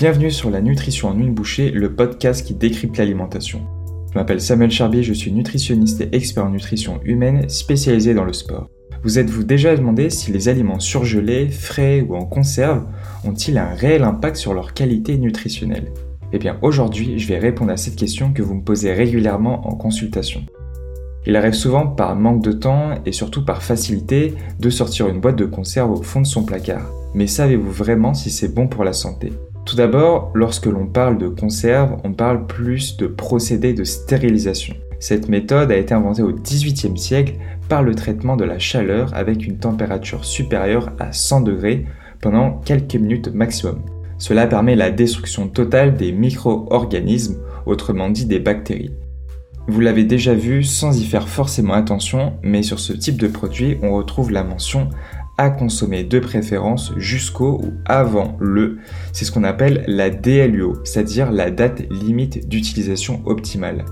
Bienvenue sur la nutrition en une bouchée, le podcast qui décrypte l'alimentation. Je m'appelle Samuel Charbier, je suis nutritionniste et expert en nutrition humaine spécialisé dans le sport. Vous êtes-vous déjà demandé si les aliments surgelés, frais ou en conserve ont-ils un réel impact sur leur qualité nutritionnelle? Eh bien aujourd'hui, je vais répondre à cette question que vous me posez régulièrement en consultation. Il arrive souvent par manque de temps et surtout par facilité de sortir une boîte de conserve au fond de son placard. Mais savez-vous vraiment si c'est bon pour la santé? Tout d'abord, lorsque l'on parle de conserve, on parle plus de procédé de stérilisation. Cette méthode a été inventée au XVIIIe siècle par le traitement de la chaleur avec une température supérieure à 100 degrés pendant quelques minutes maximum. Cela permet la destruction totale des micro-organismes, autrement dit des bactéries. Vous l'avez déjà vu sans y faire forcément attention, mais sur ce type de produit, on retrouve la mention à consommer de préférence jusqu'au ou avant le, c'est ce qu'on appelle la DLUO, c'est-à-dire la date limite d'utilisation optimale.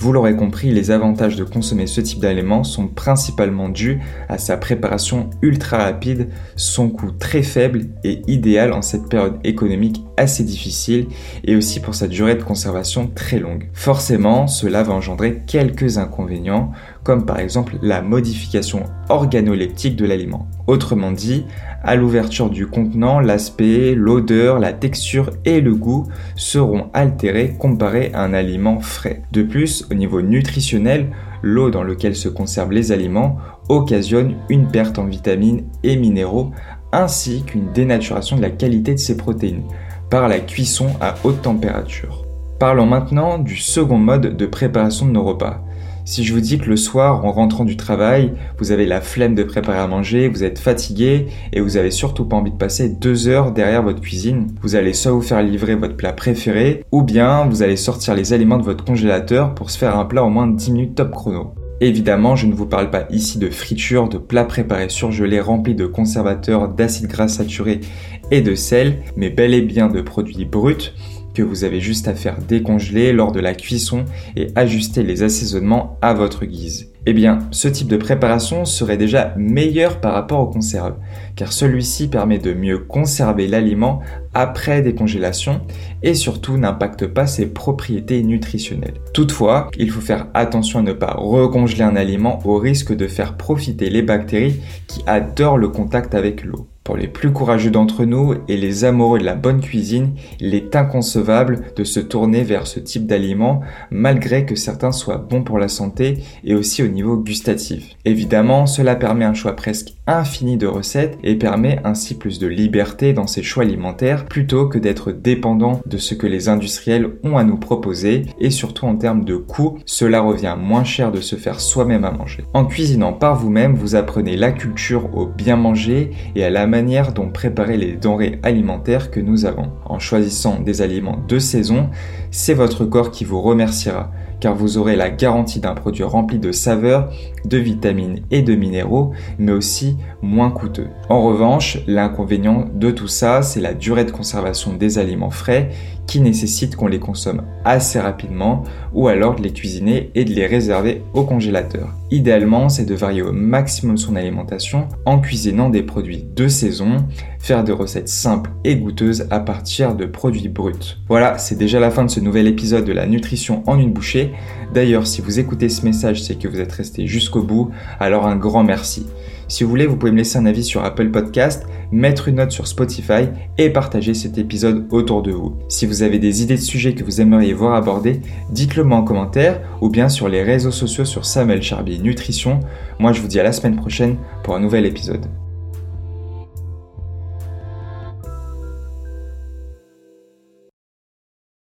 Vous l'aurez compris, les avantages de consommer ce type d'aliments sont principalement dus à sa préparation ultra rapide, son coût très faible et idéal en cette période économique assez difficile et aussi pour sa durée de conservation très longue. Forcément, cela va engendrer quelques inconvénients comme par exemple la modification organoleptique de l'aliment. Autrement dit, à l'ouverture du contenant, l'aspect, l'odeur, la texture et le goût seront altérés comparés à un aliment frais. De plus, au niveau nutritionnel, l'eau dans laquelle se conservent les aliments occasionne une perte en vitamines et minéraux ainsi qu'une dénaturation de la qualité de ces protéines par la cuisson à haute température. Parlons maintenant du second mode de préparation de nos repas. Si je vous dis que le soir, en rentrant du travail, vous avez la flemme de préparer à manger, vous êtes fatigué et vous avez surtout pas envie de passer deux heures derrière votre cuisine, vous allez soit vous faire livrer votre plat préféré, ou bien vous allez sortir les aliments de votre congélateur pour se faire un plat en moins de 10 minutes top chrono. Évidemment, je ne vous parle pas ici de friture, de plats préparés surgelés remplis de conservateurs, d'acides gras saturés et de sel, mais bel et bien de produits bruts vous avez juste à faire décongeler lors de la cuisson et ajuster les assaisonnements à votre guise. Eh bien, ce type de préparation serait déjà meilleur par rapport aux conserves, car celui-ci permet de mieux conserver l'aliment après décongélation et surtout n'impacte pas ses propriétés nutritionnelles. Toutefois, il faut faire attention à ne pas recongeler un aliment au risque de faire profiter les bactéries qui adorent le contact avec l'eau. Pour les plus courageux d'entre nous et les amoureux de la bonne cuisine, il est inconcevable de se tourner vers ce type d'aliment malgré que certains soient bons pour la santé et aussi au niveau gustatif. Évidemment, cela permet un choix presque infini de recettes et permet ainsi plus de liberté dans ses choix alimentaires plutôt que d'être dépendant de ce que les industriels ont à nous proposer et surtout en termes de coût, cela revient moins cher de se faire soi-même à manger. En cuisinant par vous-même, vous apprenez la culture au bien manger et à la manière dont préparer les denrées alimentaires que nous avons. En choisissant des aliments de saison, c'est votre corps qui vous remerciera car vous aurez la garantie d'un produit rempli de saveurs, de vitamines et de minéraux, mais aussi moins coûteux. En revanche, l'inconvénient de tout ça, c'est la durée de conservation des aliments frais qui nécessite qu'on les consomme assez rapidement ou alors de les cuisiner et de les réserver au congélateur. Idéalement, c'est de varier au maximum son alimentation en cuisinant des produits de saison, faire des recettes simples et goûteuses à partir de produits bruts. Voilà, c'est déjà la fin de ce nouvel épisode de la nutrition en une bouchée. D'ailleurs, si vous écoutez ce message, c'est que vous êtes resté jusqu'au bout, alors un grand merci. Si vous voulez, vous pouvez me laisser un avis sur Apple Podcast, mettre une note sur Spotify et partager cet épisode autour de vous. Si vous avez des idées de sujets que vous aimeriez voir abordés, dites-le moi en commentaire ou bien sur les réseaux sociaux sur Samuel Charby Nutrition. Moi, je vous dis à la semaine prochaine pour un nouvel épisode.